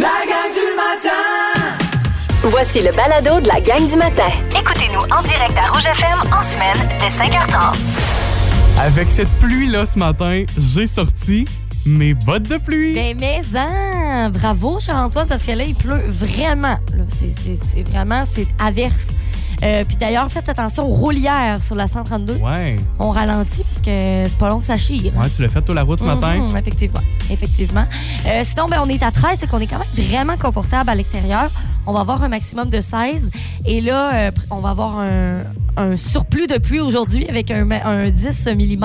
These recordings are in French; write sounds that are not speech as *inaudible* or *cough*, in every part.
La gang du matin! Voici le balado de la gang du matin. Écoutez-nous en direct à Rouge FM en semaine dès 5h30. Avec cette pluie-là ce matin, j'ai sorti mes bottes de pluie. Ben, mais hein, bravo Charles-Antoine, parce que là, il pleut vraiment. Là, c'est- c'est c'est vraiment, c'est averse. Euh, Puis d'ailleurs, faites attention aux roulières sur la 132. Ouais. On ralentit parce que c'est pas long que ça chire. Ouais, tu l'as fait toi la route ce matin? Mhm, effectivement. Effectivement. Euh, sinon, ben, on est à 13, c'est qu'on est quand même vraiment confortable à l'extérieur. On va avoir un maximum de 16. Et là, euh, on va avoir un, un surplus de pluie aujourd'hui avec un, un 10 mm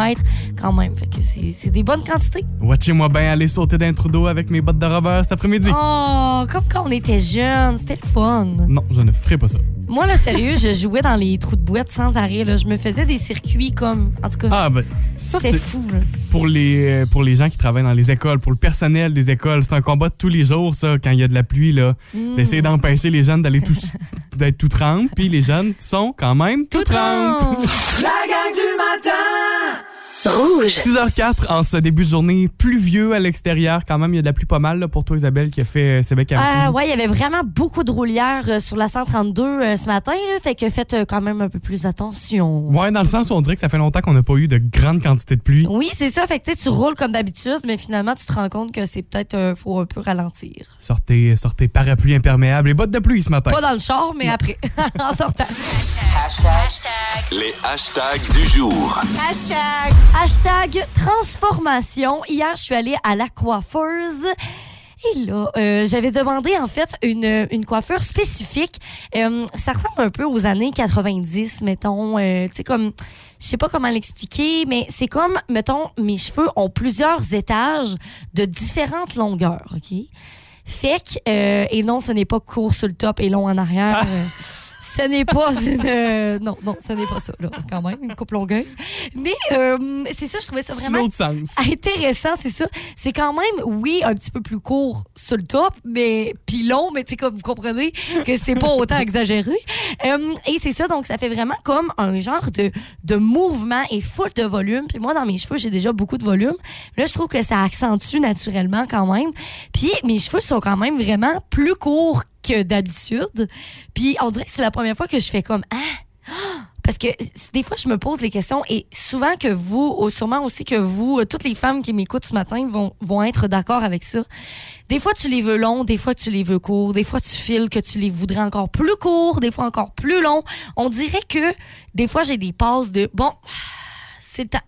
quand même. Fait que c'est des bonnes quantités. Watchez-moi bien aller sauter d'un trou d'eau avec mes bottes de rover cet après-midi. Oh, comme quand on était jeunes. C'était le fun. Non, je ne ferai pas ça. Moi, là, sérieux, je jouais dans les trous de boîte sans arrêt. Là. Je me faisais des circuits comme. En tout cas, Ah, ben, ça, c'est fou. Là. pour les, euh, pour les gens qui travaillent dans les écoles, pour le personnel des écoles. C'est un combat de tous les jours, ça, quand il y a de la pluie, là. Mm. D'essayer d'empêcher les jeunes d'aller tous, d'être tout trempes, puis les jeunes sont quand même tout, Tout trempes. trempe. La gang du matin! Rouge. 6h04 en ce début de journée pluvieux à l'extérieur. Quand même, il y a de la pluie pas mal là, pour toi, Isabelle, qui a fait euh, Sébec à Ah ouais, il y avait vraiment beaucoup de roulières euh, sur la 132 euh, ce matin, là, fait que faites euh, quand même un peu plus attention. Ouais, dans le sens où on dirait que ça fait longtemps qu'on n'a pas eu de grande quantité de pluie. Oui, c'est ça, fait que tu sais, tu roules comme d'habitude, mais finalement tu te rends compte que c'est peut-être euh, faut un peu ralentir. Sortez, sortez parapluie imperméable et bottes de pluie ce matin. Pas dans le char, mais après, *laughs* en sortant. Les hashtags du jour. Hashtag transformation. Hier, je suis allée à la coiffeuse. Et là, euh, j'avais demandé en fait une, une coiffure spécifique. Euh, ça ressemble un peu aux années 90, mettons. Euh, tu sais, comme, je sais pas comment l'expliquer, mais c'est comme, mettons, mes cheveux ont plusieurs étages de différentes longueurs, OK? Fait que, euh, et non, ce n'est pas court sur le top et long en arrière. Ce n'est pas une. euh, non, non, ce n'est pas ça, là, quand même, une coupe longueuil. Mais euh, c'est ça, je trouvais ça C'est vraiment l'autre sens. intéressant, c'est ça. C'est quand même, oui, un petit peu plus court sur le top, mais puis long, mais tu sais, comme vous comprenez que c'est pas autant *laughs* exagéré. Euh, et c'est ça, donc ça fait vraiment comme un genre de, de mouvement et full de volume. Puis moi, dans mes cheveux, j'ai déjà beaucoup de volume. Là, je trouve que ça accentue naturellement quand même. Puis mes cheveux sont quand même vraiment plus courts que d'habitude. Puis on dirait que c'est la première fois que je fais comme ah. *gasps* Parce que des fois, je me pose les questions et souvent que vous, ou sûrement aussi que vous, euh, toutes les femmes qui m'écoutent ce matin vont, vont être d'accord avec ça. Des fois, tu les veux longs, des fois, tu les veux courts, des fois, tu files que tu les voudrais encore plus courts, des fois encore plus longs. On dirait que des fois, j'ai des passes de bon, c'est le temps.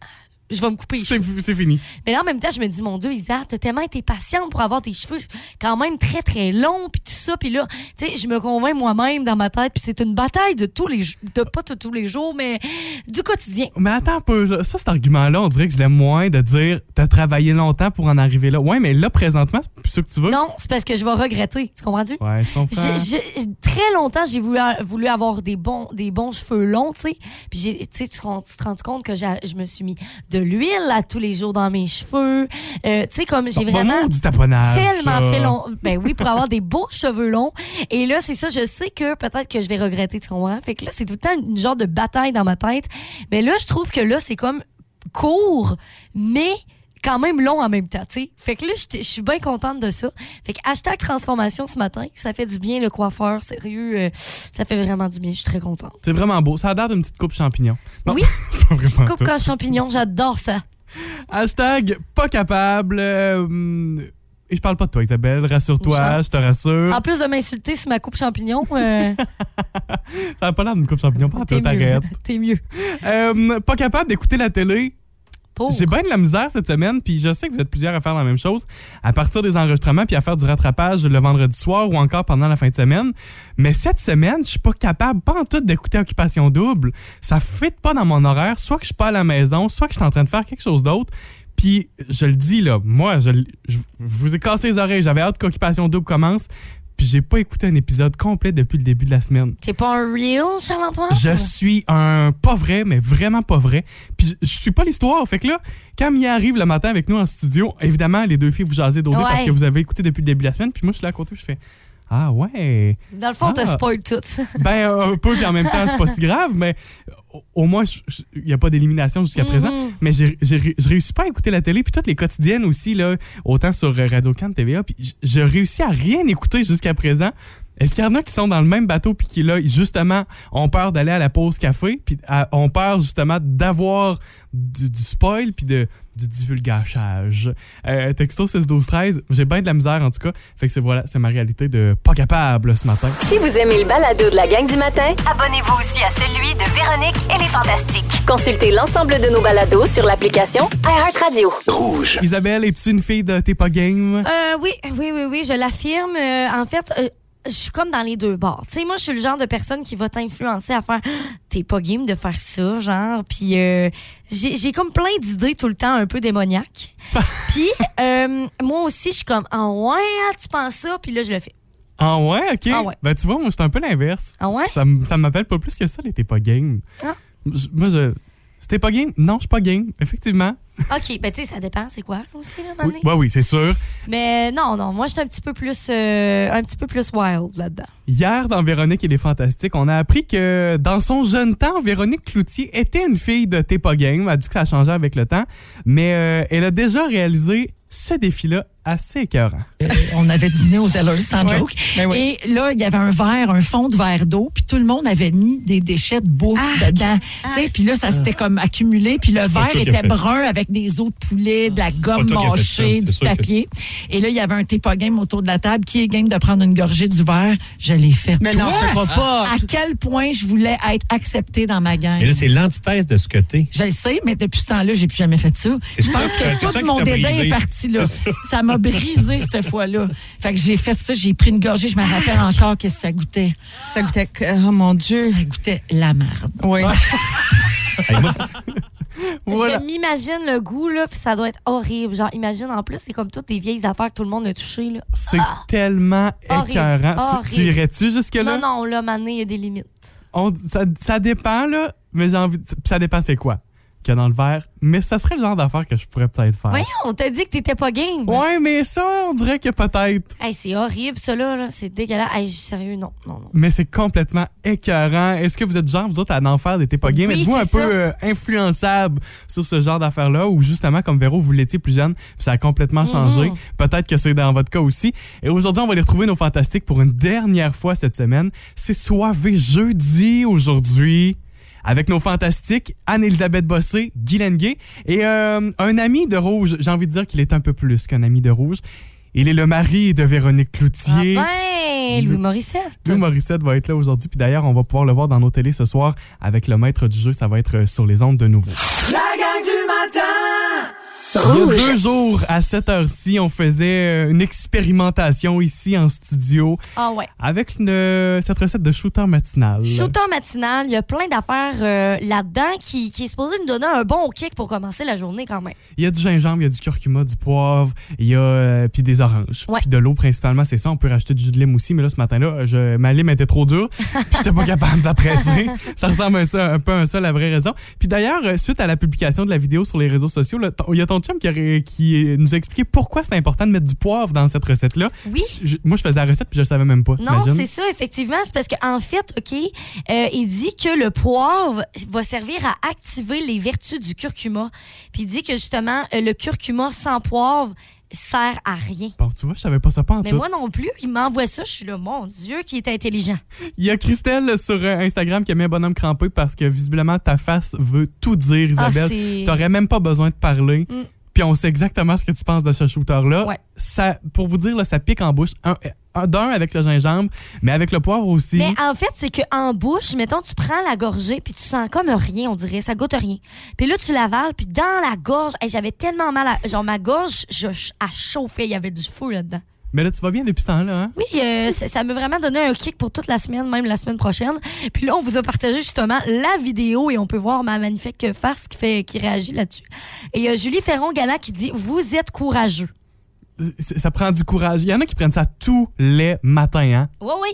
Je vais me couper les C'est cheveux. c'est fini. Mais là, en même temps, je me dis, mon Dieu, Isa, t'as tellement été patiente pour avoir tes cheveux quand même très, très longs, puis tout ça. Puis là, tu sais, je me convainc moi-même dans ma tête, puis c'est une bataille de tous les jours, de pas de tous les jours, mais du quotidien. Mais attends un peu. Ça, cet argument-là, on dirait que je l'aime moins de dire t'as travaillé longtemps pour en arriver là. Ouais, mais là, présentement, c'est plus ça que tu veux. Non, c'est parce que je vais regretter. Tu comprends-tu? Ouais, je comprends. Très longtemps, j'ai voulu, voulu avoir des bons, des bons cheveux longs, tu sais. Puis, j'ai- tu sais, tu te rends- compte que je me suis mis de l'huile à tous les jours dans mes cheveux. Euh, tu sais, comme j'ai vraiment bon, du taponnage. tellement ça. fait long. Ben oui, pour avoir des beaux cheveux longs. Et là, c'est ça, je sais que peut-être que je vais regretter, tu comprends? Fait que là, c'est tout le temps une genre de bataille dans ma tête. Mais là, je trouve que là, c'est comme court, mais quand même long en même temps, tu sais. Fait que là, je suis bien contente de ça. Fait que hashtag transformation ce matin, ça fait du bien le coiffeur, sérieux, euh, ça fait vraiment du bien, je suis très contente. C'est vraiment beau. Ça a l'air d'une petite coupe champignon. Non, Oui. *laughs* pas vraiment Coupe quand champignon, j'adore ça. Hashtag pas capable. euh, et je parle pas de toi, Isabelle. Rassure-toi, je te rassure. En plus de m'insulter sur ma coupe champignon, euh, *laughs* Ça a pas l'air d'une coupe champignon. Pas t'es mieux. *laughs* T'es mieux. Euh, pas capable d'écouter la télé. J'ai bien de la misère cette semaine, puis je sais que vous êtes plusieurs à faire la même chose, à partir des enregistrements, puis à faire du rattrapage le vendredi soir ou encore pendant la fin de semaine. Mais cette semaine, je suis pas capable, pas en tout, d'écouter Occupation Double. Ça fit pas dans mon horaire, soit que je suis pas à la maison, soit que je suis en train de faire quelque chose d'autre. Puis je le dis là, moi, je, je- je vous ai cassé les oreilles, j'avais hâte qu'Occupation Double commence, puis j'ai pas écouté un épisode complet depuis le début de la semaine. T'es pas un real, Charles-Antoine? Je suis un pas vrai, mais vraiment pas vrai. Puis je suis pas l'histoire. Fait que là, quand Mia arrive le matin avec nous en studio, évidemment, les deux filles vous jasez d'autres Ouais. parce que vous avez écouté depuis le début de la semaine. Puis moi, je suis là à côté, je fais Ah ouais. Dans le fond, t'as Ah. spoil tout. *laughs* Ben, un peu, puis en même temps, c'est pas si grave, mais au, moins, il n'y a pas d'élimination jusqu'à présent. Mhm. Mais je réussis pas à écouter la télé, puis toutes les quotidiennes aussi, là, autant sur euh, Radio-Can, TVA, puis je réussis à rien écouter jusqu'à présent. Est-ce qu'il y en a qui sont dans le même bateau, puis qui, là, justement, ont peur d'aller à la pause café, puis ont peur, justement, d'avoir du, du spoil, puis de, du divulgachage? Euh, texto 6 12 13 j'ai bien de la misère, en tout cas. Fait que c'est voilà, c'est ma réalité de pas capable ce matin. Si vous aimez le balado de la gang du matin, abonnez-vous aussi à celui de Véronique et les Fantastiques. Consultez l'ensemble de nos balados sur l'application iHeartRadio. Rouge. Isabelle, es-tu une fille de T'es pas game? Euh, oui, oui, oui, oui, je l'affirme. Euh, en fait, euh, je suis comme dans les deux bords. Tu sais, moi, je suis le genre de personne qui va t'influencer à faire *gasps* t'es pas game de faire ça, genre. Puis euh, j'ai comme plein d'idées tout le temps un peu démoniaques. *laughs* Puis euh, moi aussi, je suis comme ah ouais, hein, tu penses ça, puis là, je le fais. Ah ouais, ok. Ah ouais. Ben tu vois, moi, c'est un peu l'inverse. Ah ouais? Ça, ça m'appelle pas plus que ça, les T'es pas game. Ah. Je- Moi, je. T'es pas game? Non, je suis pas game, effectivement. OK, ben tu sais, ça dépend, c'est quoi aussi, là, Oui, ouais, oui, c'est sûr. Mais non, non, moi, je suis un petit peu plus, euh, un petit peu plus wild là-dedans. Hier, dans Véronique et les Fantastiques, on a appris que dans son jeune temps, Véronique Cloutier était une fille de T'es pas game. Elle a dit que ça a changé avec le temps. Mais euh, elle a déjà réalisé ce défi-là assez écœurant. Euh, on avait dîné aux Zellers, sans Ouais. joke. Ben oui. Et là, il y avait un verre, un fond de verre d'eau, puis tout le monde avait mis des déchets de bouffe dedans. Tu sais, Puis là, ça s'était comme accumulé, puis le verre toi était brun avec des os de poulet, de la gomme toi mâchée, du papier. Et là, il y avait un thé pas game autour de la table. Qui est game de prendre une gorgée du verre? Je l'ai fait. Mais non, je te crois pas. À quel point je voulais être acceptée dans ma gang? Mais là, c'est l'antithèse de ce que t'es. Je le sais, mais depuis ce temps-là, j'ai plus jamais fait ça. Je pense que tout mon dédain est parti là. Ça. Ça m'a brisé cette fois-là. Fait que j'ai fait ça, j'ai pris une gorgée, je me rappelle encore qu'est-ce que ça goûtait. Ça goûtait. que- Oh mon Dieu. Ça goûtait la merde. Oui. *laughs* Voilà. Je m'imagine le goût, là, puis ça doit être horrible. Genre, imagine, en plus, c'est comme toutes des vieilles affaires que tout le monde a touchées, là. C'est tellement Horrible. écœurant. Tu- irais-tu jusque-là? Non, non, là, maintenant, il y a des limites. On- ça, ça dépend, là, mais j'ai envie. de- Ça dépend, c'est quoi a dans le verre. Mais ça serait le genre d'affaire que je pourrais peut-être faire. Voyons, on t'a dit que t'étais pas game. Ouais, mais ça, on dirait que peut-être. Hey, c'est horrible, ça, là. là. C'est dégueulasse. Hey, sérieux, non, non, non. Mais c'est complètement écœurant. Est-ce que vous êtes genre, vous autres, à en faire des T'es pas game? Oui, Êtes-vous un peu euh, influençable sur ce genre d'affaires-là? Ou justement, comme Véro, vous l'étiez plus jeune, puis ça a complètement changé? Mhm. Peut-être que c'est dans votre cas aussi. Et aujourd'hui, on va les retrouver, nos fantastiques, pour une dernière fois cette semaine. C'est soivé jeudi aujourd'hui. Avec nos fantastiques, Anne-Elisabeth Bossé, Guy Lenguet et euh, un ami de Rouge. J'ai envie de dire qu'il est un peu plus qu'un ami de Rouge. Il est le mari de Véronique Cloutier. Ah ben, Louis Morissette. Louis Morissette va être là aujourd'hui. Puis d'ailleurs, on va pouvoir le voir dans nos télés ce soir avec le maître du jeu. Ça va être euh, sur les ondes de nouveau. La gang du matin. Il y a deux jours, à cette heure-ci, on faisait euh, une expérimentation ici en studio Ah ouais. avec une- cette recette de shooter matinal. Shooter matinal, il y a plein d'affaires euh, là-dedans qui, qui est supposé nous donner un bon kick pour commencer la journée quand même. Il y a du gingembre, il y a du curcuma, du poivre, il y a euh, puis des oranges, Ouais. puis de l'eau principalement, c'est ça. On peut rajouter du jus de lime aussi, mais là ce matin-là, je, ma lime était trop dure, *laughs* j'étais pas capable presser. ça ressemble à ça, un peu à ça la vraie raison. Puis d'ailleurs, suite à la publication de la vidéo sur les réseaux sociaux, là, il y a ton chum qui, nous a expliqué pourquoi c'est important de mettre du poivre dans cette recette-là. Oui. Je- moi, je faisais la recette puis je le savais même pas. Non, c'est ça, effectivement. C'est parce qu'en fait, OK, euh, il dit que le poivre va servir à activer les vertus du curcuma. Puis il dit que justement, euh, le curcuma sans poivre sert à rien. Bon, tu vois, je savais pas ça pas en Mais tout. moi non plus, il m'envoie ça, je suis là, mon Dieu, qui est intelligent. *laughs* Il y a Christelle sur euh, Instagram qui a mis un bonhomme crampé parce que visiblement ta face veut tout dire, Isabelle. Ah, c'est- T'aurais même pas besoin de parler. Mm. Puis on sait exactement ce que tu penses de ce shooter-là. Ouais. Ça, pour vous dire, là, ça pique en bouche. Un, un- D'un avec le gingembre, mais avec le poivre aussi. Mais en fait, c'est qu'en bouche, mettons, tu prends la gorgée, puis tu sens comme rien, on dirait, ça goûte rien. Puis là, tu l'avales, puis dans la gorge, hey, j'avais tellement mal à... Genre, ma gorge, je, a chauffé, il y avait du feu là-dedans. Mais là, tu vas bien depuis ce temps-là, hein? Oui, euh, ça m'a vraiment donné un kick pour toute la semaine, même la semaine prochaine. Puis là, on vous a partagé justement la vidéo et on peut voir ma magnifique face qui, fait, qui réagit là-dessus. Et il y a Julie Ferron-Gala qui dit « Vous êtes courageux C'est- Ça prend du courage. Il y en a qui prennent ça tous les matins, hein? ». Oui, oui.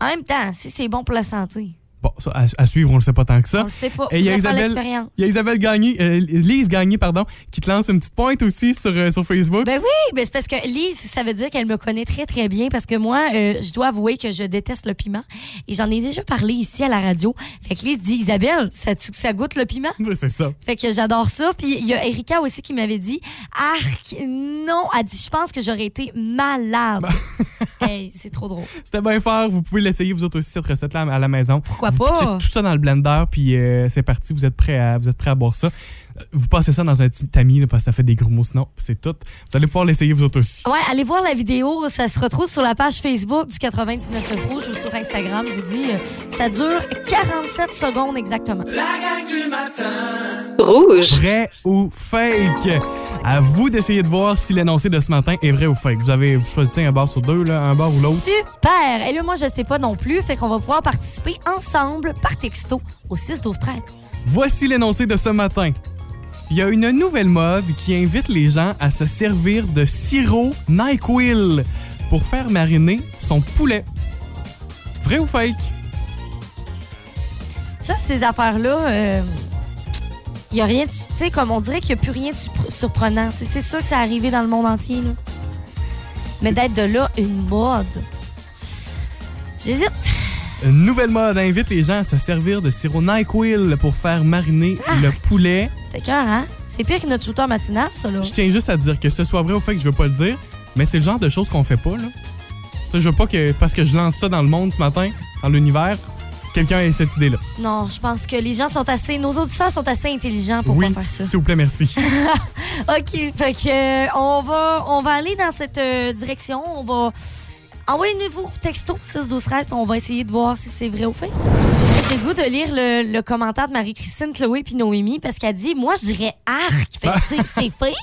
En même temps, si c'est bon pour la santé. Bon, ça, à, à suivre, on le sait pas tant que On ça. le sait pas. Et il y a Isabelle-. Il y a Isabelle Gagné, euh, Lise Gagné, pardon, qui te lance une petite pointe aussi sur, euh, sur Facebook. Ben oui, ben c'est parce que Lise, ça veut dire qu'elle me connaît très, très bien parce que moi, euh, je dois avouer que je déteste le piment. Et j'en ai déjà parlé ici à la radio. Fait que Lise dit Isabelle, ça, ça goûte le piment? Ouais, C'est ça. Fait que j'adore ça. Puis il y a Erika aussi qui m'avait dit Arc, non. Elle dit Je pense que j'aurais été malade. *laughs* Hey, c'est trop drôle. C'était bien fort. Vous pouvez l'essayer, vous autres aussi, cette recette-là à la maison. Pourquoi pas? tout ça dans le blender, puis euh, c'est parti. Vous êtes prêts à, vous êtes prêts à boire ça. Euh, Vous passez ça dans un petit tamis, là, parce que ça fait des gros mots sinon. C'est tout. Vous allez pouvoir l'essayer, vous autres aussi. Ouais, allez voir la vidéo. Ça se retrouve sur la page Facebook du 99 Rouge ou sur Instagram. Je vous dis, euh, ça dure 47 secondes exactement. La gang du matin. Rouge. Vrai ou fake? À vous d'essayer de voir si l'énoncé de ce matin est vrai ou fake. Vous avez vous choisissez un bar sur deux, là, un bar ou l'autre. Super! Et là, moi, je sais pas non plus. Fait qu'on va pouvoir participer ensemble par texto au 6 12 13 Voici l'énoncé de ce matin. Il y a une nouvelle mode qui invite les gens à se servir de sirop NyQuil pour faire mariner son poulet. Vrai ou fake? Ça, ces affaires-là, il y a rien, de- tu sais, comme on dirait qu'il n'y a plus rien de surpr- surprenant. C'est sûr que ça arrivé dans le monde entier, là. Mais d'être de là, une mode. J'hésite. Une nouvelle mode invite les gens à se servir de sirop NyQuil pour faire mariner le poulet. C'était cœur, hein? C'est pire que notre shooter matinal, ça, là. Je tiens juste à dire que ce soit vrai ou fake, je veux pas le dire, mais c'est le genre de choses qu'on fait pas, là. Ça, je veux pas que, parce que je lance ça dans le monde ce matin, dans l'univers, quelqu'un ait cette idée-là. Non, je pense que les gens sont assez. Nos auditeurs sont assez intelligents pour oui, pas faire ça. s'il vous plaît, merci. *laughs* OK. Fait que, euh, on, va, on va aller dans cette euh, direction. On va envoyer un nouveau texto 6 12 13 puis on va essayer de voir si c'est vrai ou fake. J'ai le goût de lire le, le commentaire de Marie-Christine, Chloé puis Noémie parce qu'elle dit Moi, je dirais arc. Fait que, tu sais, c'est *laughs* fake,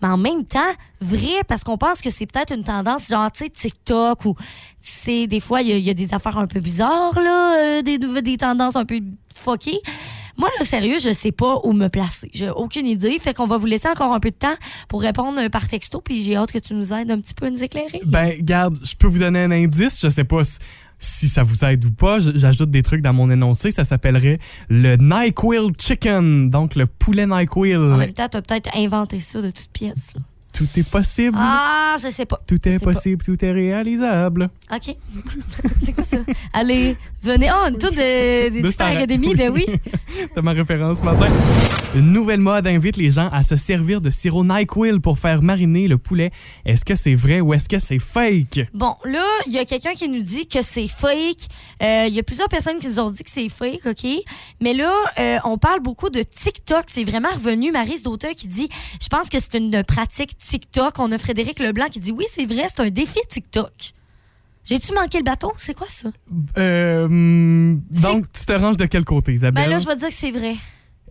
mais en même temps, vrai parce qu'on pense que c'est peut-être une tendance genre, tu sais, TikTok ou, tu sais, des fois, il y, a- il y a des affaires un peu bizarres, là, euh, des, des tendances un peu fuckées. Moi, là, sérieux, je sais pas où me placer. J'ai aucune idée. Fait qu'on va vous laisser encore un peu de temps pour répondre par texto. Puis j'ai hâte que tu nous aides un petit peu à nous éclairer. Ben, garde, je peux vous donner un indice. Je sais pas si, ça vous aide ou pas. J'ajoute des trucs dans mon énoncé. Ça s'appellerait le NyQuil Chicken. Donc, le poulet En NyQuil. même temps, t'as peut-être inventé ça de toutes pièces. là. Tout est possible. Ah, je sais pas. Tout est pas. possible, tout est réalisable. OK. *laughs* c'est quoi ça? Allez, venez. Oh, une toute de, De Star Academy, ben oui. *laughs* C'est ma référence ce matin. Une nouvelle mode invite les gens à se servir de sirop NyQuil pour faire mariner le poulet. Est-ce que c'est vrai ou est-ce que c'est fake? Bon, là, il y a quelqu'un qui nous dit que c'est fake. Euh, Il y a plusieurs personnes qui nous ont dit que c'est fake, OK? Mais là, euh, on parle beaucoup de TikTok. C'est vraiment revenu. Marise Dauteur qui dit Je pense que c'est une pratique TikTok. On a Frédéric Leblanc qui dit Oui, c'est vrai, c'est un défi TikTok. J'ai-tu manqué le bateau? C'est quoi ça? Euh, hum, donc, tu te ranges de quel côté, Isabelle? Ben là, je vais dire que c'est vrai.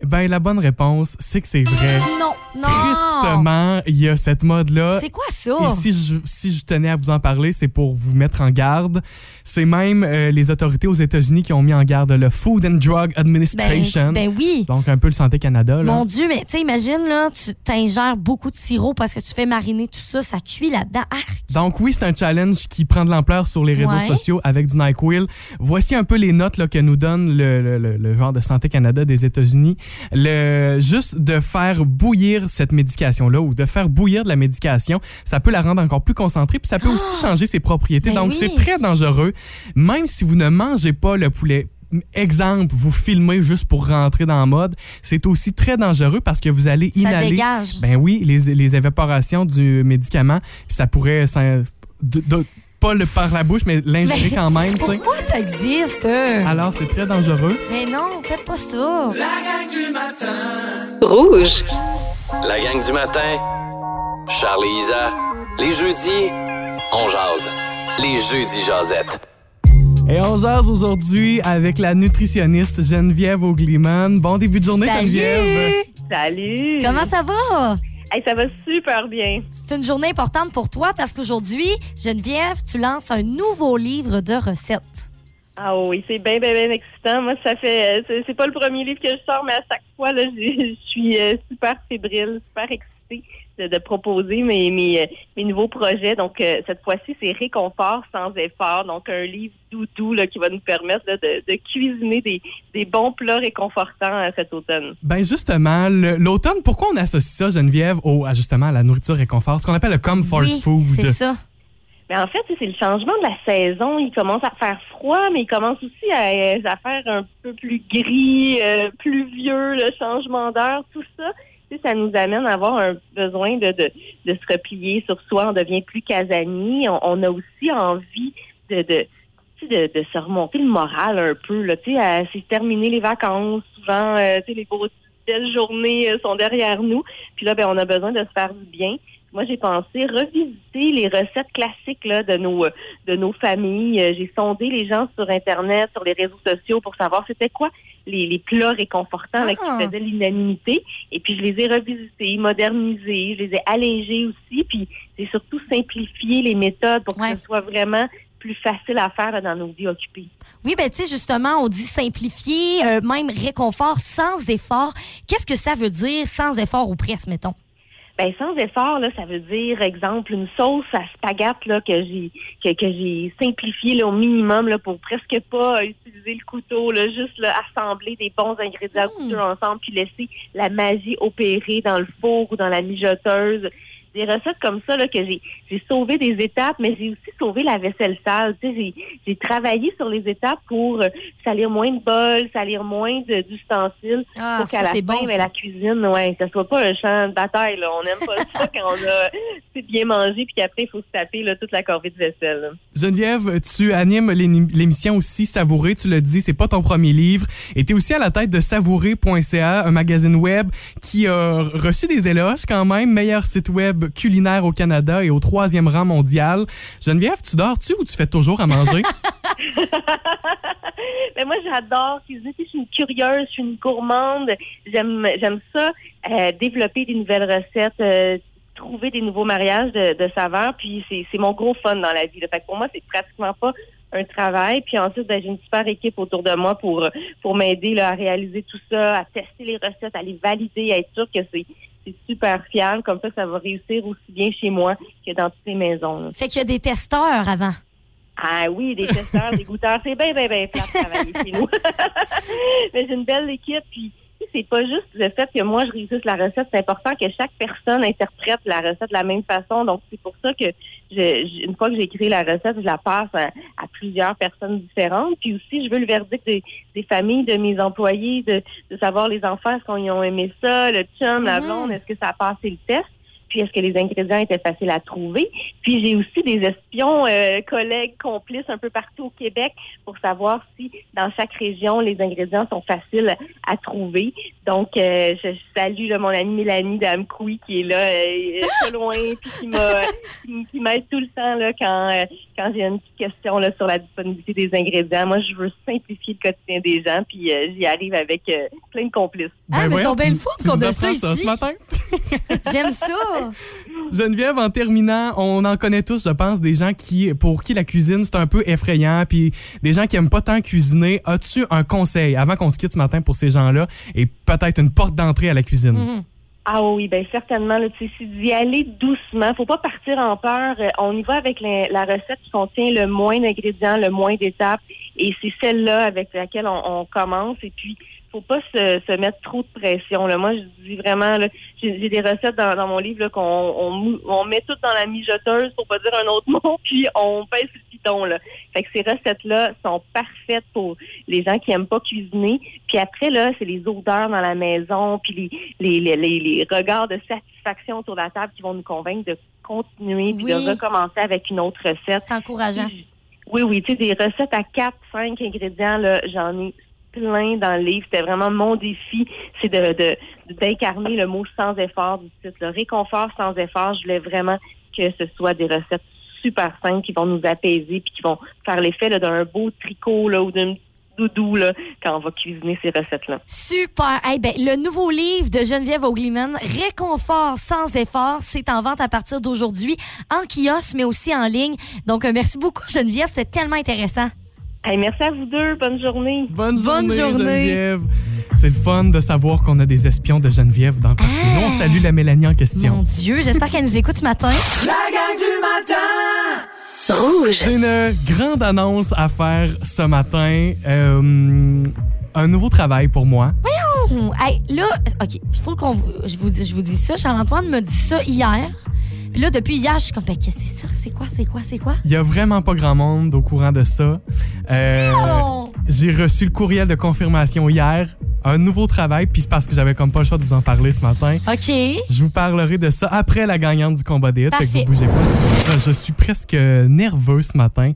Ben, la bonne réponse, c'est que c'est vrai. Non, non. Tristement, il y a cette mode-là. C'est quoi ça? Et si je, si je tenais à vous en parler, c'est pour vous mettre en garde. C'est même euh, les autorités aux États-Unis qui ont mis en garde le Food and Drug Ben, Administration. ben oui. Donc, un peu le Santé Canada. Là. Mon Dieu, mais tu sais, imagine, là, tu t'ingères beaucoup de sirop parce que tu fais mariner tout ça, ça cuit là-dedans. Arc! Donc oui, c'est un challenge qui prend de l'ampleur sur les réseaux Ouais. sociaux avec du NyQuil. Voici un peu les notes là, que nous donne le, le- le- le genre de Santé Canada des États-Unis. Le Juste de faire bouillir cette médication-là ou de faire bouillir de la médication, ça peut la rendre encore plus concentrée, puis ça peut aussi changer ses propriétés. Ben Donc oui. c'est très dangereux, même si vous ne mangez pas le poulet. Exemple, vous filmez juste pour rentrer dans le mode, c'est aussi très dangereux parce que vous allez Ça inhaler dégage. ben oui, les, les évaporations du médicament, ça pourrait de- de- pas le par la bouche, mais l'ingérer quand même. Pourquoi ça existe? Alors, c'est très dangereux. Mais non, faites pas ça. La gang du matin. Rouge. La gang du matin. Charles et Isa. Les jeudis, on jase. Les jeudis jasettes. Et on jase aujourd'hui avec la nutritionniste Geneviève Augliman. Bon début de journée, Geneviève. Salut! Salut! Comment ça va? Hey, ça va super bien. C'est une journée importante pour toi parce qu'aujourd'hui, Geneviève, tu lances un nouveau livre de recettes. Ah oui, c'est bien, bien, bien excitant. Moi, ça fait. euh, C'est pas le premier livre que je sors, mais à chaque fois, là, je suis euh, super fébrile, super excitée. De, de proposer mes, mes, mes nouveaux projets. Donc, euh, cette fois-ci, c'est Réconfort sans effort. Donc, un livre doudou là, qui va nous permettre là, de, de cuisiner des, des bons plats réconfortants euh, cet automne. Ben justement, le- l'automne, pourquoi on associe ça, Geneviève, au, à justement à la nourriture réconfort, ce qu'on appelle le comfort oui, food. c'est ça. Mais en fait, c'est le changement de la saison. Il commence à faire froid, mais il commence aussi à, à faire un peu plus gris, euh, pluvieux, le changement d'heure, tout ça. Ça nous amène à avoir un besoin de, de, se replier sur soi. On devient plus casanier. On, a aussi envie de, de, de, se remonter le moral un peu. C'est terminer les vacances. Souvent, euh, les beaux, belles journées euh, sont derrière nous. Puis là, ben, on a besoin de se faire du bien. Moi, j'ai pensé revisiter les recettes classiques là, de nos euh, de nos familles. Euh, J'ai sondé les gens sur Internet, sur les réseaux sociaux pour savoir c'était quoi les, les plats réconfortants là, Ah. qui faisaient l'unanimité. Et puis, je les ai revisités, modernisés, je les ai allégés aussi. Puis, c'est surtout simplifier les méthodes pour que Ouais. ce soit vraiment plus facile à faire dans nos vies occupées. Oui, ben tu sais, justement, on dit simplifier, euh, même réconfort sans effort. Qu'est-ce que ça veut dire sans effort ou presque, mettons? Ben sans effort, là, ça veut dire, exemple, une sauce à spaghetti là, que j'ai que, que j'ai simplifié là, au minimum là, pour presque pas utiliser le couteau, là, juste là, assembler des bons ingrédients Mm. tous ensemble, puis laisser la magie opérer dans le four ou dans la mijoteuse. Des recettes comme ça là, que j'ai j'ai sauvé des étapes, mais j'ai aussi sauvé la vaisselle sale. Tu sais, j'ai j'ai travaillé sur les étapes pour euh, salir moins de bols, salir moins de- d'ustensiles Ah, pour qu'à ça, la c'est fin, bon. ben, ça. la cuisine, ouais, ça soit pas un champ de bataille. Là. On n'aime pas *laughs* ça quand on a bien mangé puis qu'après, il faut se taper là, toute la corvée de vaisselle. là. Geneviève, tu animes l'émission aussi Savourer, tu le dis, c'est pas ton premier livre. Et tu es aussi à la tête de savourer.ca, un magazine web qui a reçu des éloges quand même, meilleur site web culinaire au Canada et au troisième rang mondial. Geneviève, tu dors-tu ou tu fais toujours à manger? *laughs* *laughs* Mais moi, j'adore cuisiner. Je suis une curieuse, je suis une gourmande. J'aime, j'aime ça, euh, développer des nouvelles recettes, euh, trouver des nouveaux mariages de, de saveurs. Puis c'est, mon gros fun dans la vie. là. Fait que pour moi, c'est pratiquement pas un travail. Puis ensuite, ben, j'ai une super équipe autour de moi pour pour m'aider à réaliser tout ça, à tester les recettes, à les valider, à être sûr que c'est c'est super fiable. Comme ça, ça va réussir aussi bien chez moi que dans toutes les maisons. là. Fait qu'il y a des testeurs avant. Ah oui, des testeurs, des goûteurs, c'est bien, bien, bien plat de travailler chez nous. *laughs* Mais j'ai une belle équipe, puis tu sais, c'est pas juste le fait que moi je réussisse la recette, c'est important que chaque personne interprète la recette de la même façon. Donc c'est pour ça que je, une fois que j'ai écrit la recette, je la passe à, à plusieurs personnes différentes. Puis aussi, je veux le verdict des, des familles, de mes employés, de, de savoir les enfants, est-ce qu'ils ont aimé ça, le chum, la Mhm. blonde, est-ce que ça a passé le test? Puis est-ce que les ingrédients étaient faciles à trouver? Puis j'ai aussi des espions, euh, collègues, complices un peu partout au Québec pour savoir si dans chaque région les ingrédients sont faciles à trouver. Donc euh, je, je salue là, mon amie Mélanie d'Amkoui qui est là euh, pas loin *laughs* puis qui m'a qui, qui m'aide tout le temps là quand euh, quand j'ai une petite question là sur la disponibilité des ingrédients. Moi je veux simplifier le quotidien des gens puis euh, j'y arrive avec euh, plein de complices. Ah, mais c'est bien le tu qu'on a ça ici. ce matin. *laughs* J'aime ça. *laughs* Geneviève, en terminant, on en connaît tous, je pense, des gens qui, pour qui la cuisine, c'est un peu effrayant, puis des gens qui aiment pas tant cuisiner. As-tu un conseil, avant qu'on se quitte ce matin pour ces gens-là, et peut-être une porte d'entrée à la cuisine? Mhm. Ah oui, ben certainement. Tu sais, d'y aller doucement. Faut pas partir en peur. Euh, On y va avec la, la recette qui contient le moins d'ingrédients, le moins d'étapes, et c'est celle-là avec laquelle on, on commence. Et puis, faut pas se, se mettre trop de pression. Là. Moi, je dis vraiment, j'ai des recettes dans, dans mon livre qu'on on, met tout dans la mijoteuse, pour pas dire un autre *laughs* mot, puis on pèse le piton. Là. Fait que ces recettes-là sont parfaites pour les gens qui aiment pas cuisiner. Puis après, là, c'est les odeurs dans la maison, puis les, les, les, les, regards de satisfaction autour de la table qui vont nous convaincre de continuer puis Oui. de recommencer avec une autre recette. C'est encourageant. Oui, oui, tu sais, des recettes à 4, 5 ingrédients, là, j'en ai plein dans le livre. C'était vraiment mon défi, c'est de, d'incarner le mot sans effort du titre. Le réconfort sans effort, je voulais vraiment que ce soit des recettes super simples qui vont nous apaiser puis qui vont faire l'effet d'un beau tricot là, ou d'un doudou là, quand on va cuisiner ces recettes-là. Super. Eh ben, le nouveau livre de Geneviève Ogleman, Réconfort sans effort, c'est en vente à partir d'aujourd'hui en kiosque, mais aussi en ligne. Donc, euh, merci beaucoup, Geneviève. C'est tellement intéressant. Hey, merci à vous deux. Bonne journée. Bonne Bonne journée, journée. Geneviève. C'est le fun de savoir qu'on a des espions de Geneviève dans par chez nous. On salue la Mélanie en question. Mon Dieu, j'espère qu'elle nous écoute ce matin. La gang du matin Rouge. J'ai une grande annonce à faire ce matin. Euh, un nouveau travail pour moi. Hum, Hey, là, OK, il faut qu'on vous, je vous dis, je vous dis ça. Charles-Antoine me dit ça hier. Puis là, depuis hier, je suis comme, ben, qu'est-ce que c'est ça? C'est quoi, c'est quoi, c'est quoi? Il y a vraiment pas grand monde au courant de ça. Euh! J'ai reçu le courriel de confirmation hier. Un nouveau travail, puis c'est parce que j'avais comme pas le choix de vous en parler ce matin. OK. Je vous parlerai de ça après la gagnante du combat des hits, fait que vous bougez pas. Euh, Je suis presque nerveux ce matin.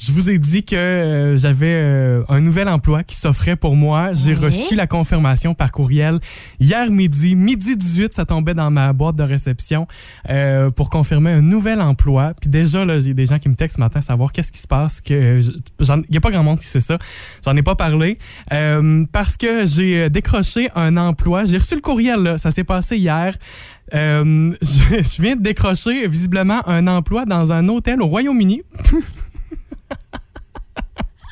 Je vous ai dit que euh, j'avais euh, un nouvel emploi qui s'offrait pour moi. J'ai Oui. reçu la confirmation par courriel hier midi. Midi 18, ça tombait dans ma boîte de réception euh, pour confirmer un nouvel emploi. Puis déjà, là, j'ai des gens qui me textent ce matin savoir qu'est-ce qui se passe. Il n'y a pas grand monde qui sait ça. J'en ai pas parlé. Parce que j'ai euh, décroché un emploi. J'ai reçu le courriel, là. ça s'est passé hier. Euh, *laughs* je, je viens de décrocher visiblement un emploi dans un hôtel au Royaume-Uni.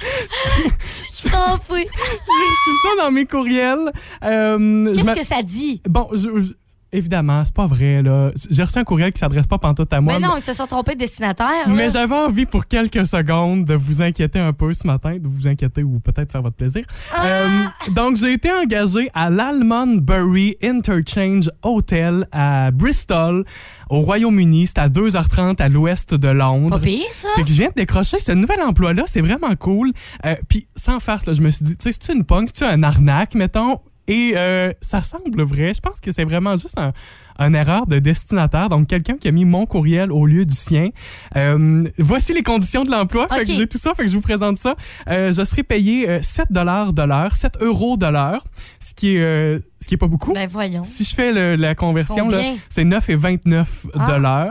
Je t'en prie. *laughs* J'ai reçu ça dans mes courriels. Euh, Qu'est-ce que ça dit? Bon, je- je- évidemment, c'est pas vrai. là. J'ai reçu un courriel qui s'adresse pas pantoute à moi. Mais non, ils se sont trompés de destinataire. Mais j'avais envie pour quelques secondes de vous inquiéter un peu ce matin, de vous inquiéter ou peut-être faire votre plaisir. Ah! Euh, donc, j'ai été engagé à l'Almonbury Interchange Hotel à Bristol, au Royaume-Uni. C'est à 2h30 à l'ouest de Londres. Pas pire, ça? Fait que je viens de décrocher ce nouvel emploi-là, c'est vraiment cool. Euh, Puis sans farce, là, je me suis dit, tu sais, c'est une punk, c'est un arnaque, mettons? Et euh, ça semble vrai. Je pense que c'est vraiment juste un, une erreur de destinataire. Donc, quelqu'un qui a mis mon courriel au lieu du sien. Euh, voici les conditions de l'emploi. Fait Ok. que j'ai tout ça. Fait que je vous présente ça. Euh, je serai payé euh, 7 de l'heure, 7 euros de l'heure, ce qui est, euh, ce qui est pas beaucoup. Ben voyons. Si je fais le- la conversion, c'est 9 et 29 Ah.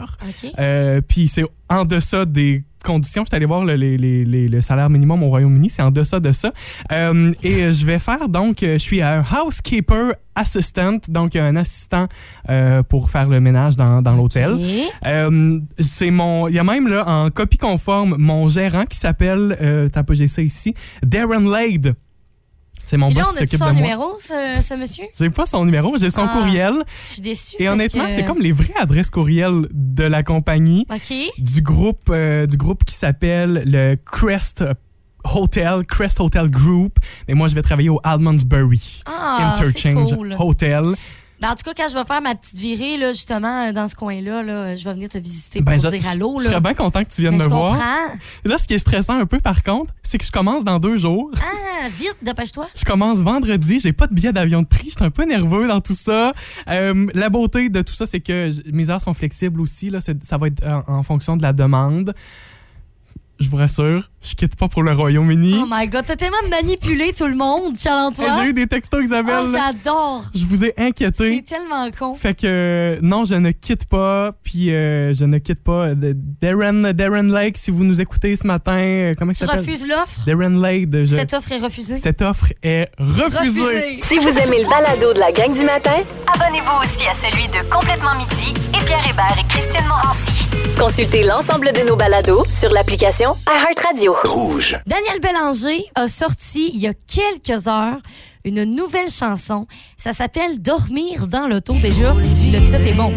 Euh, Puis c'est en deçà des conditions. Je suis allé voir le, salaire minimum au Royaume-Uni. C'est en deçà de ça. Euh, et je vais faire donc, je suis un housekeeper assistant, donc un assistant euh, pour faire le ménage dans, dans l'hôtel. Euh, c'est mon, il y a même là en copie conforme mon gérant qui s'appelle, euh, t'as pas j'ai ça ici, Darren Lade. C'est mon Et là, boss qui s'occupe son de moi. numéro, ce, ce monsieur? J'ai pas son numéro, j'ai son Ah. courriel. Je suis déçue. Et honnêtement, que- c'est comme les vraies adresses courriel de la compagnie du groupe euh, du groupe qui s'appelle le Crest Hotel, Crest Hotel Group. Mais moi, je vais travailler au Almondsbury Ah, Interchange cool. Hotel. Ben, en tout cas, quand je vais faire ma petite virée, là, justement, dans ce coin-là, là, je vais venir te visiter pour Ben, je, dire allô. je serais bien content que tu viennes Ben, me je voir. comprends. Là, ce qui est stressant un peu, par contre, c'est que je commence dans deux jours. Ah, vite, dépêche-toi. Je commence vendredi, j'ai pas de billet d'avion de prix, je suis un peu nerveux dans tout ça. Euh, la beauté de tout ça, c'est que mes heures sont flexibles aussi, là, ça va être en, en fonction de la demande. Je vous rassure, je quitte pas pour le Royaume-Uni. Oh my God, t'as tellement manipulé tout le monde, Hey, J'ai Charles-Antoine. eu des textos, Oh, Isabelle. j'adore. je vous ai inquiété. C'est tellement con. Fait que non, je ne quitte pas, puis euh, je ne quitte pas. euh, Darren, Darren Lake, si vous nous écoutez ce matin, euh, comment Tu s'appelle? refuses l'offre? Darren Lake, je- Cette offre est refusée? cette offre est refusée. Refusée. Si vous aimez le balado de la gang du matin, abonnez-vous aussi à celui de Complètement midi et Pierre Hébert et Christine Morancy. Consultez l'ensemble de nos balados sur l'application iHeartRadio. Rouge. Daniel Bélanger a sorti il y a quelques heures une nouvelle chanson. Ça s'appelle Dormir dans l'auto. Déjà, le titre est bon.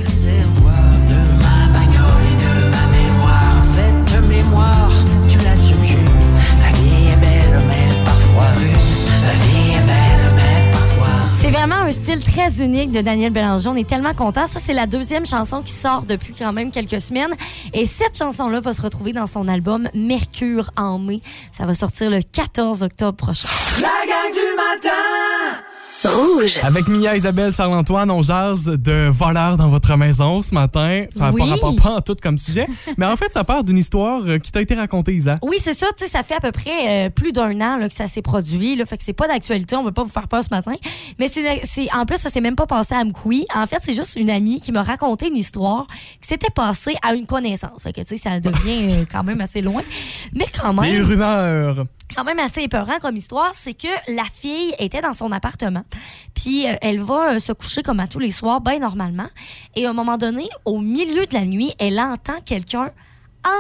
Cette mémoire, C'est vraiment un style très unique de Daniel Bélanger. On est tellement contents. Ça, c'est la deuxième chanson qui sort depuis quand même quelques semaines. Et cette chanson-là va se retrouver dans son album Mercure en mai. Ça va sortir le 14 octobre prochain. La gang du matin Rouge. Avec Mia, Isabelle, Charles-Antoine, on jase de voleurs dans votre maison ce matin. Ça n'a Oui. pas rapport pas en tout comme sujet. *laughs* Mais en fait, ça part d'une histoire euh, qui t'a été racontée, Isa. Oui, c'est ça. Tu sais, ça fait à peu près euh, plus d'un an là, que ça s'est produit. Là, fait que c'est pas d'actualité. On veut pas vous faire peur ce matin. Mais c'est, en plus, ça s'est même pas passé à Mkoui. En fait, c'est juste une amie qui m'a raconté une histoire qui s'était passée à une connaissance. Fait que tu sais, ça devient euh, quand même assez loin. Mais quand *laughs* Les même, rumeurs. Quand même assez épeurant comme histoire, c'est que la fille était dans son appartement. Puis euh, elle va euh, se coucher comme à tous les soirs, bien normalement. Et à un moment donné, au milieu de la nuit, elle entend quelqu'un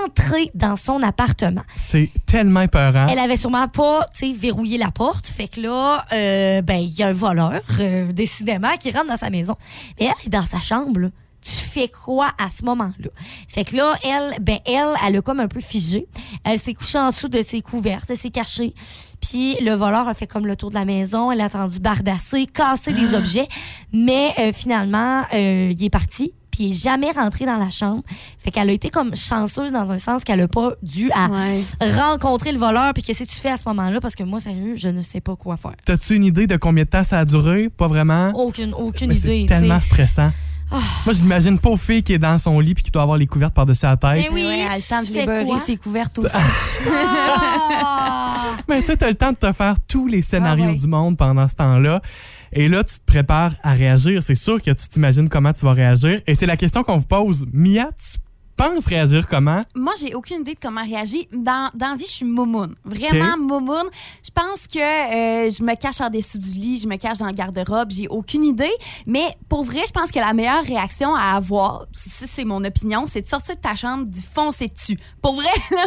entrer dans son appartement. C'est tellement épeurant. Elle avait sûrement pas, tu sais, verrouillé la porte. Fait que là, euh, ben, il y a un voleur, euh, décidément, qui rentre dans sa maison. Mais elle est dans sa chambre, là. Tu fais quoi à ce moment-là? Fait que là, elle, ben, elle, elle a comme un peu figé. Elle s'est couchée en dessous de ses couvertes, elle s'est cachée. Puis le voleur a fait comme le tour de la maison. Elle a attendu bardasser, casser des objets. Mais euh, finalement, euh, il est parti. Puis il est jamais rentré dans la chambre. Fait qu'elle a été comme chanceuse dans un sens qu'elle a pas dû à Ouais. rencontrer le voleur. Puis qu'est-ce que tu fais à ce moment-là? Parce que moi, sérieux, je ne sais pas quoi faire. T'as-tu une idée de combien de temps ça a duré? Pas vraiment. Aucune, aucune Mais idée. c'est tellement stressant. Moi, j'imagine pauvre fille qui est dans son lit puis qui doit avoir les couvertes par-dessus la tête. Mais oui, Ouais, elle a le temps de tu les beurrer, quoi? ses couvertes aussi. Ah! *laughs* Mais tu sais, t'as le temps de te faire tous les scénarios Ah ouais. du monde pendant ce temps-là. Et là, tu te prépares à réagir. C'est sûr que tu t'imagines comment tu vas réagir. Et c'est la question qu'on vous pose. Mia, tu penses réagir comment? Moi, j'ai aucune idée de comment réagir. Dans, dans la vie, je suis moumoune. Vraiment moumoune. Je pense que euh, je me cache en dessous du lit, je me cache dans le garde-robe. J'ai aucune idée. Mais pour vrai, je pense que la meilleure réaction à avoir, si c'est mon opinion, c'est de sortir de ta chambre, d'y foncer dessus. Pour vrai, *laughs* là,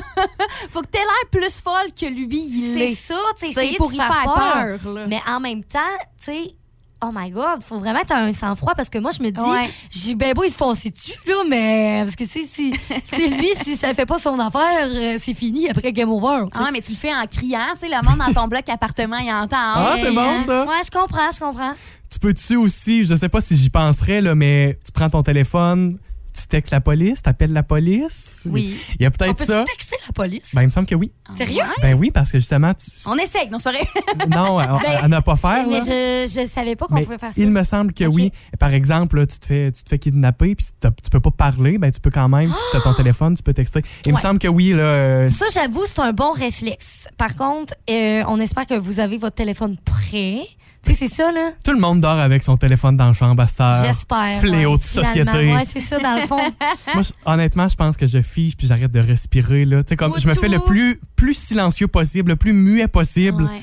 faut que t'aies l'air plus folle que lui, il C'est est. ça, tu sais, C'est pour y faire faire peur. peur, là. Mais en même temps, tu sais, oh my God, faut vraiment être un sang-froid parce que moi, je me dis, Ouais. j'ai ben beau, il foncer dessus, là, mais parce que si, si, *laughs* si lui, si ça fait pas son affaire, euh, c'est fini après Game Over. tu sais. Ah, mais tu le fais en criant, tu sais, le monde dans ton bloc appartement, il entend. Ah, c'est bon, ça. Ouais, je comprends, je comprends. Tu peux-tu aussi, je sais pas si j'y penserais, là, mais tu prends ton téléphone, tu textes la police, t'appelles la police? Oui. Il y a peut-être peut ça? texter la police? Ben, il me semble que oui. Sérieux? Ben oui, parce que justement, tu... On essaye, *laughs* non, c'est vrai? non, à, à ne pas faire. mais là. je, je savais pas qu'on pouvait faire ça. il me semble que oui. Par exemple, là, tu te fais, tu te fais kidnapper, puis tu peux pas parler, ben tu peux quand même, si tu as ton *gasps* téléphone, tu peux texter. Il me semble que oui, là. euh, Ça, j'avoue, c'est un bon réflexe. Par contre, euh, on espère que vous avez votre téléphone prêt. Tu sais, c'est ça, là. tout le monde dort avec son téléphone dans la chambre à cette heure. J'espère. Fléau ouais, de société. Ouais, c'est ça, dans le fond. *laughs* Moi, honnêtement, je pense que je fige puis j'arrête de respirer. Là. Tu sais, Comme, je me fais le plus, plus silencieux possible, le plus muet possible Ouais.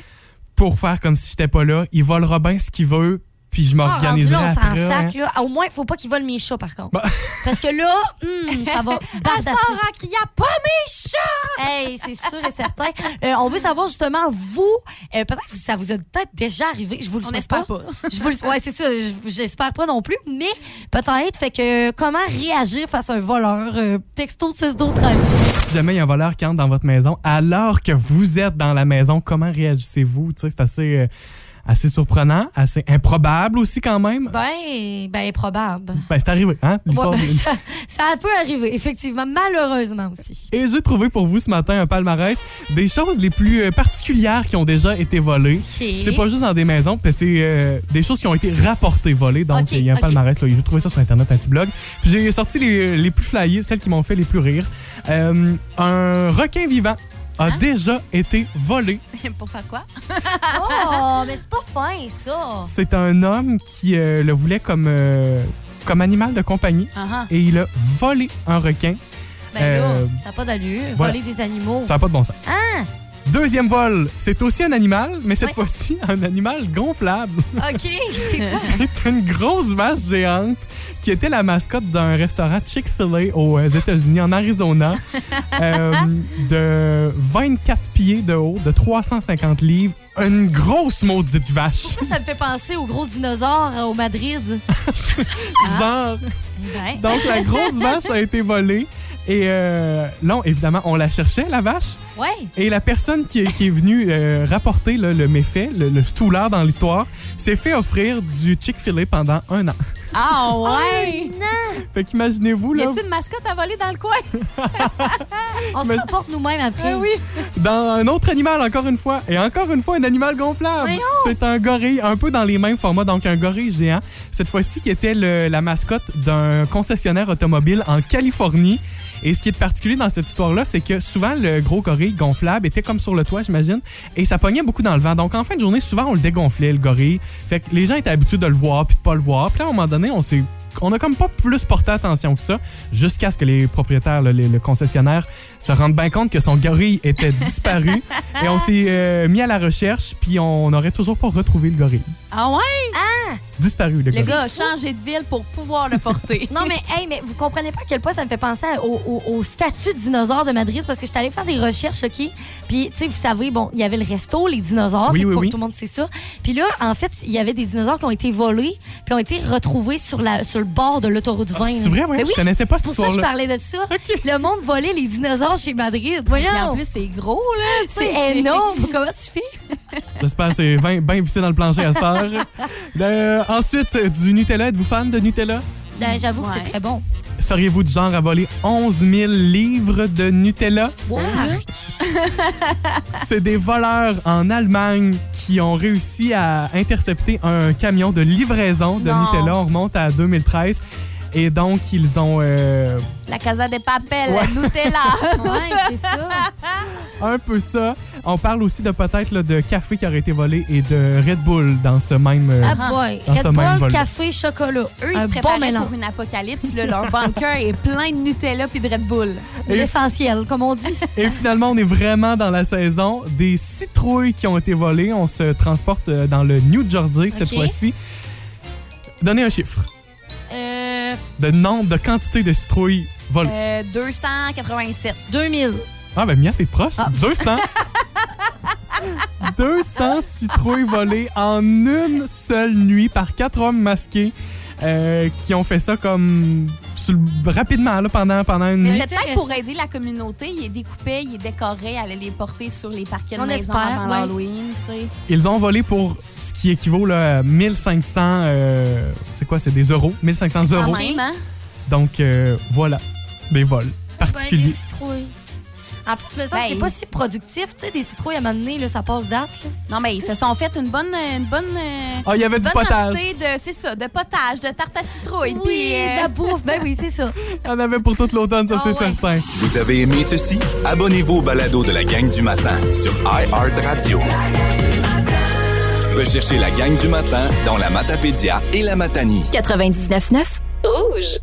pour faire comme si j'étais pas là. Il volera bien ce qu'il veut, puis je Ah, m'organiserai là, on s'en après. sac, là. Au moins, il faut pas qu'il vole mes chats, par contre. Bah. *laughs* Parce que là, hum, ça va bardasser. en criant pas mes chats! Hey, c'est sûr et certain. Euh, on veut savoir justement, vous, euh, peut-être que ça vous a peut-être déjà arrivé. Je vous le souhaite espère pas. *laughs* Je vous le- ouais, c'est ça. Je- J'espère pas non plus, mais peut-être. Fait que comment réagir face à un voleur? Euh, texto 6 12 13. Si jamais il y a un voleur qui entre dans votre maison, alors que vous êtes dans la maison, comment réagissez-vous? Tu sais, C'est assez, euh, assez surprenant, assez improbable aussi quand même. Ben, ben, probable. Ben, c'est arrivé, hein? Ouais, l'histoire ben, de- ça, ça peut arriver, effectivement, malheureusement aussi. Et j'ai trouvé pour vous ce matin un palmarès des choses les plus euh, particulières qui ont déjà été volées. C'est pas juste dans des maisons, mais c'est euh, des choses qui ont été rapportées volées. Donc, il y a un palmarès. là. J'ai trouvé ça sur Internet, un petit blog. Puis j'ai sorti les, les plus flyés, celles qui m'ont fait les plus rire. Euh, un requin vivant a Hein? déjà été volé. *laughs* Pour faire quoi? Oh, mais c'est pas *laughs* fin, ça. C'est un homme qui euh, le voulait comme, euh, comme animal de compagnie Ah, ah. et il a volé un requin. Ben là, Euh, ça n'a pas d'allure. voilà. Voler des animaux. Ça n'a pas de bon sens. Ah, Deuxième vol, c'est aussi un animal, mais cette fois-ci un animal gonflable. OK. *laughs* C'est une grosse vache géante qui était la mascotte d'un restaurant Chick-fil-A aux euh, États-Unis, en Arizona, *laughs* euh, de 24 pieds de haut, de 350 livres. Une grosse maudite vache. Ça, ça me fait penser au gros dinosaure euh, au Madrid? *laughs* Genre. Donc, la grosse vache a été volée. Et euh, là, évidemment, on la cherchait, la vache. Ouais. Et la personne qui, qui est venue euh, rapporter là, le méfait, le, le stoulard dans l'histoire, s'est fait offrir du Chick-fil-A pendant un an. Ah, ouais! Fait qu'imaginez-vous, Y là, a-tu une mascotte à voler dans le coin? *laughs* On se rapporte nous-mêmes après. Ah oui. dans un autre animal, encore une fois. Et encore une fois, un animal gonflable. C'est un gorille, un peu dans les mêmes formats. Donc, un gorille géant. Cette fois-ci, qui était le- la mascotte d'un concessionnaire automobile en Californie. Et ce qui est particulier dans cette histoire-là, c'est que souvent, le gros gorille gonflable était comme sur le toit, j'imagine. Et ça pognait beaucoup dans le vent. Donc, en fin de journée, souvent, on le dégonflait, le gorille. Fait que les gens étaient habitués de le voir puis de pas le voir. Puis à un moment donné, on s'est on a comme pas plus porté attention que ça, jusqu'à ce que les propriétaires, le concessionnaire, se rendent bien compte que son gorille était *laughs* disparu. et on s'est euh, mis à la recherche, puis on n'aurait toujours pas retrouvé le gorille. Ah ouais? disparu, le, Le gars. gars a changé de ville pour pouvoir le porter. *laughs* Non, mais, hey, mais vous comprenez pas à quel point ça me fait penser au, au, au statut de dinosaure de Madrid parce que j'étais allée faire des recherches, OK? Puis, tu sais, vous savez, bon, il y avait le resto, les dinosaures. Oui, c'est oui, pour- oui. Tout le monde sait ça. Puis là, en fait, il y avait des dinosaures qui ont été volés puis ont été retrouvés sur, la, sur le bord de l'autoroute 20. Ah, c'est vrai, ouais, Ben je oui. connaissais pas C'est cette pour ça que je parlais de ça. *laughs* Le monde volait les dinosaures chez Madrid. Voyons. En plus, c'est gros, là. *laughs* c'est énorme. *laughs* Comment tu fais? J'espère que c'est bien vissé dans le plancher à cette heure. Euh, ensuite, du Nutella. Êtes-vous fan de Nutella? Ben, J'avoue que c'est très bon. Seriez-vous du genre à voler 11 000 livres de Nutella? C'est des voleurs en Allemagne qui ont réussi à intercepter un camion de livraison de Non. Nutella. On remonte à 2013. Et donc, ils ont euh, La Casa de Papel, Ouais. Nutella. *laughs* Ouais, c'est ça. un peu ça. On parle aussi de peut-être de café qui aurait été volé et de Red Bull dans ce même... euh, Ah boy. Dans ce Red même Bull, vol. café, chocolat. Eux, ils un se bon préparaient mélange. pour une apocalypse. Là, leur bunker est plein de Nutella puis de Red Bull. L'essentiel, comme on dit. *laughs* Et finalement, on est vraiment dans la saison des citrouilles qui ont été volées. On se transporte euh, dans le New Jersey cette fois-ci. Donnez un chiffre Euh, de nombre, de quantité de citrouilles volées? Euh, 287. 2000. Ah, ben Mia, t'es proche. Ah. 200. *laughs* 200 citrouilles volées en une seule nuit par quatre hommes masqués euh, qui ont fait ça comme rapidement là, pendant, pendant une Mais nuit. c'était peut-être pour aider la communauté. Il les découpait, il les décorait, allait les porter sur les parquets de On maison espère, avant ouais. l'Halloween, tu sais. Ils ont volé pour ce qui équivaut là, à 1500. euh, c'est quoi? C'est des euros? 1500 euros. Même, hein? Donc euh, voilà, des vols Ben, des particuliers. citrouilles. En plus, mais ça, Ben, c'est pas si productif. Tu sais, des citrouilles, à un moment donné, là, ça passe date. là. Non, mais ils se sont fait une bonne. Une bonne euh, Ah, il y avait du potage. de, c'est ça, de potage, de tarte à citrouille. Oui, puis, euh, de la bouffe. Ben oui, c'est ça. *laughs* Il y en avait pour toute l'automne, ça Ah c'est ouais. certain. Vous avez aimé ceci? Abonnez-vous au balado de la gang du matin sur iHeartRadio. Recherchez la gang du matin dans la Matapédia et la Matanie. 99.9 Rouge.